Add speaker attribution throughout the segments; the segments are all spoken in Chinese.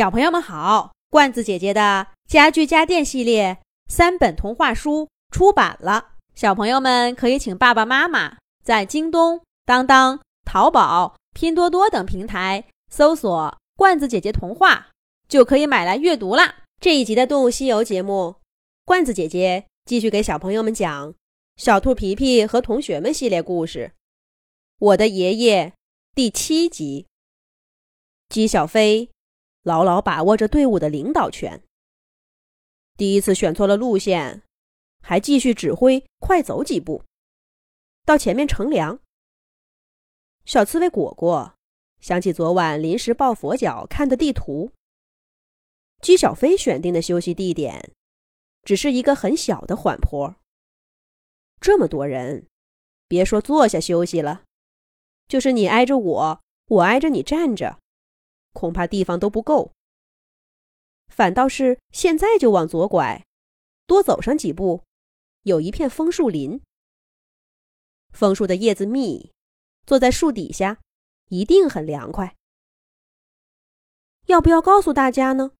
Speaker 1: 小朋友们好，罐子姐姐的家具家电系列三本童话书出版了，小朋友们可以请爸爸妈妈在京东、当当、淘宝、拼多多等平台搜索“罐子姐姐童话”，就可以买来阅读啦。这一集的《动物西游》节目，罐子姐姐继续给小朋友们讲《小兔皮皮和同学们》系列故事，《我的爷爷》第七集，姬小飞。牢牢把握着队伍的领导权。第一次选错了路线，还继续指挥快走几步，到前面乘凉。小刺猬果果想起昨晚临时抱佛脚看的地图，姬小飞选定的休息地点只是一个很小的缓坡。这么多人，别说坐下休息了，就是你挨着我，我挨着你站着。恐怕地方都不够，反倒是现在就往左拐，多走上几步，有一片枫树林。枫树的叶子密，坐在树底下一定很凉快。要不要告诉大家呢？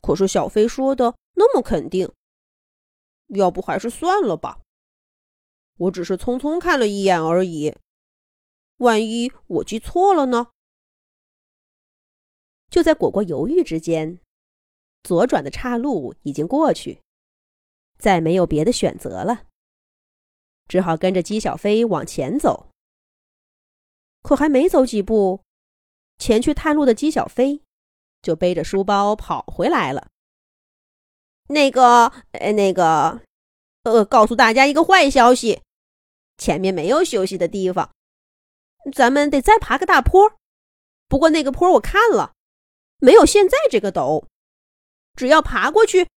Speaker 1: 可是小飞说的那么肯定，要不还是算了吧。我只是匆匆看了一眼而已，万一我记错了呢？就在果果犹豫之间，左转的岔路已经过去，再没有别的选择了，只好跟着姬小飞往前走。可还没走几步，前去探路的姬小飞就背着书包跑回来了。那个，呃，那个，呃，告诉大家一个坏消息，前面没有休息的地方，咱们得再爬个大坡。不过那个坡我看了。没有现在这个陡，只要爬过去，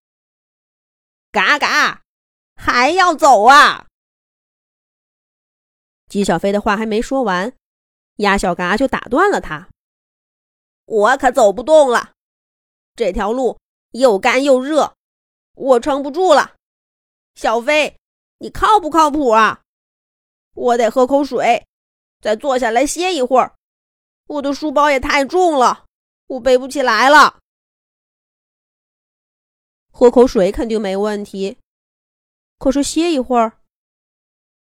Speaker 1: 嘎嘎，还要走啊！姬小飞的话还没说完，鸭小嘎就打断了他：“我可走不动了，这条路又干又热，我撑不住了。小飞，你靠不靠谱啊？我得喝口水，再坐下来歇一会儿。我的书包也太重了。”我背不起来了，喝口水肯定没问题。可是歇一会儿，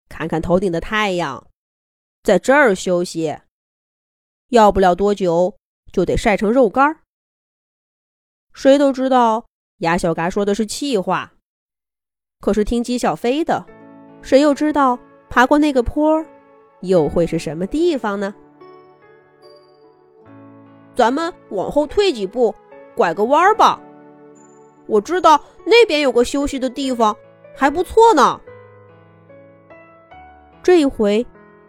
Speaker 1: 看看头顶的太阳，在这儿休息，要不了多久就得晒成肉干。谁都知道鸭小嘎说的是气话，可是听鸡小飞的，谁又知道爬过那个坡又会是什么地方呢？咱们往后退几步，拐个弯儿吧。我知道那边有个休息的地方，还不错呢。这一回，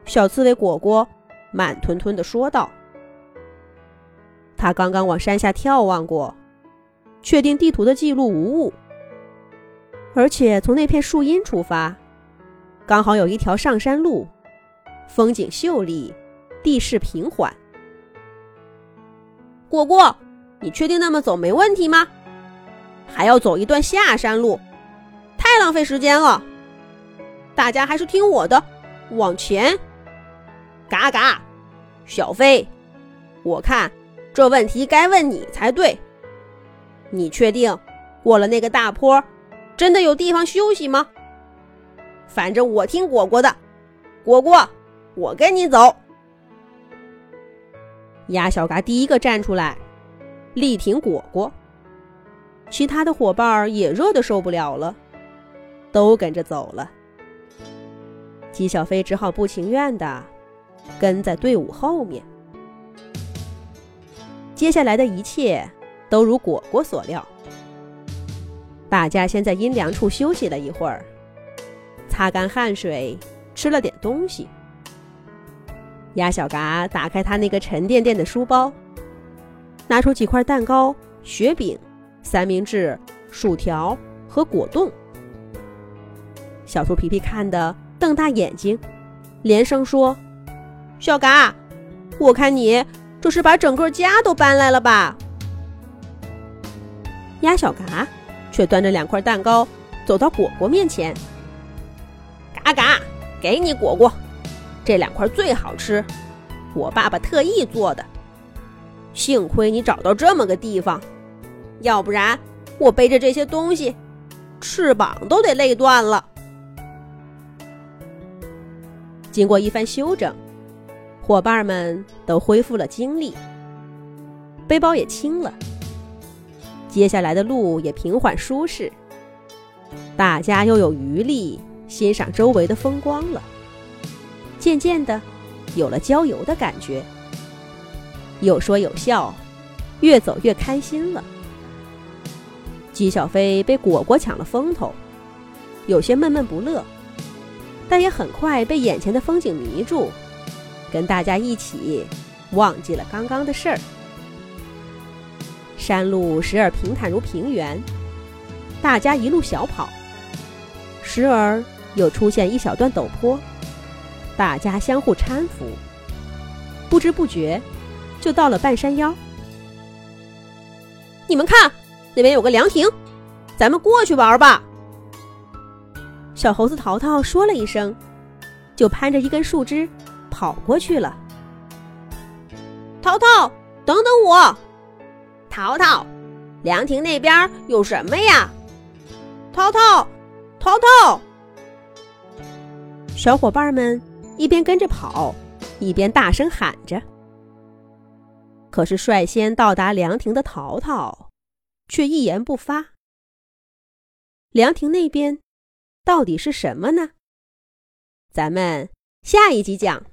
Speaker 1: 小刺猬果果慢吞吞地说道：“他刚刚往山下眺望过，确定地图的记录无误，而且从那片树荫出发，刚好有一条上山路，风景秀丽，地势平缓。”果果，你确定那么走没问题吗？还要走一段下山路，太浪费时间了。大家还是听我的，往前。嘎嘎，小飞，我看这问题该问你才对。你确定过了那个大坡，真的有地方休息吗？反正我听果果的，果果，我跟你走。鸭小嘎第一个站出来，力挺果果。其他的伙伴也热得受不了了，都跟着走了。姬小飞只好不情愿的跟在队伍后面。接下来的一切都如果果所料，大家先在阴凉处休息了一会儿，擦干汗水，吃了点东西。鸭小嘎打开他那个沉甸甸的书包，拿出几块蛋糕、雪饼、三明治、薯条和果冻。小兔皮皮看得瞪大眼睛，连声说：“小嘎，我看你这是把整个家都搬来了吧？”鸭小嘎却端着两块蛋糕走到果果面前：“嘎嘎，给你果果。”这两块最好吃，我爸爸特意做的。
Speaker 2: 幸亏你找到这么个地方，要不然我背着这些东西，翅膀都得累断了。”
Speaker 1: 经过一番休整，伙伴们都恢复了精力，背包也轻了，接下来的路也平缓舒适，大家又有余力欣赏周围的风光了。渐渐的，有了郊游的感觉，有说有笑，越走越开心了。姬小飞被果果抢了风头，有些闷闷不乐。但也很快被眼前的风景迷住，跟大家一起忘记了刚刚的事儿。山路时而平坦如平原，大家一路小跑；时而又出现一小段陡坡，大家相互搀扶。不知不觉，就到了半山腰。
Speaker 2: 你们看，那边有个凉亭，咱们过去玩吧。
Speaker 1: 小猴子淘淘说了一声，就攀着一根树枝跑过去了。
Speaker 2: 淘淘，等等我！淘淘，凉亭那边有什么呀？淘淘，淘淘！
Speaker 1: 小伙伴们一边跟着跑，一边大声喊着。可是率先到达凉亭的淘淘，却一言不发。凉亭那边。到底是什么呢？咱们下一集讲。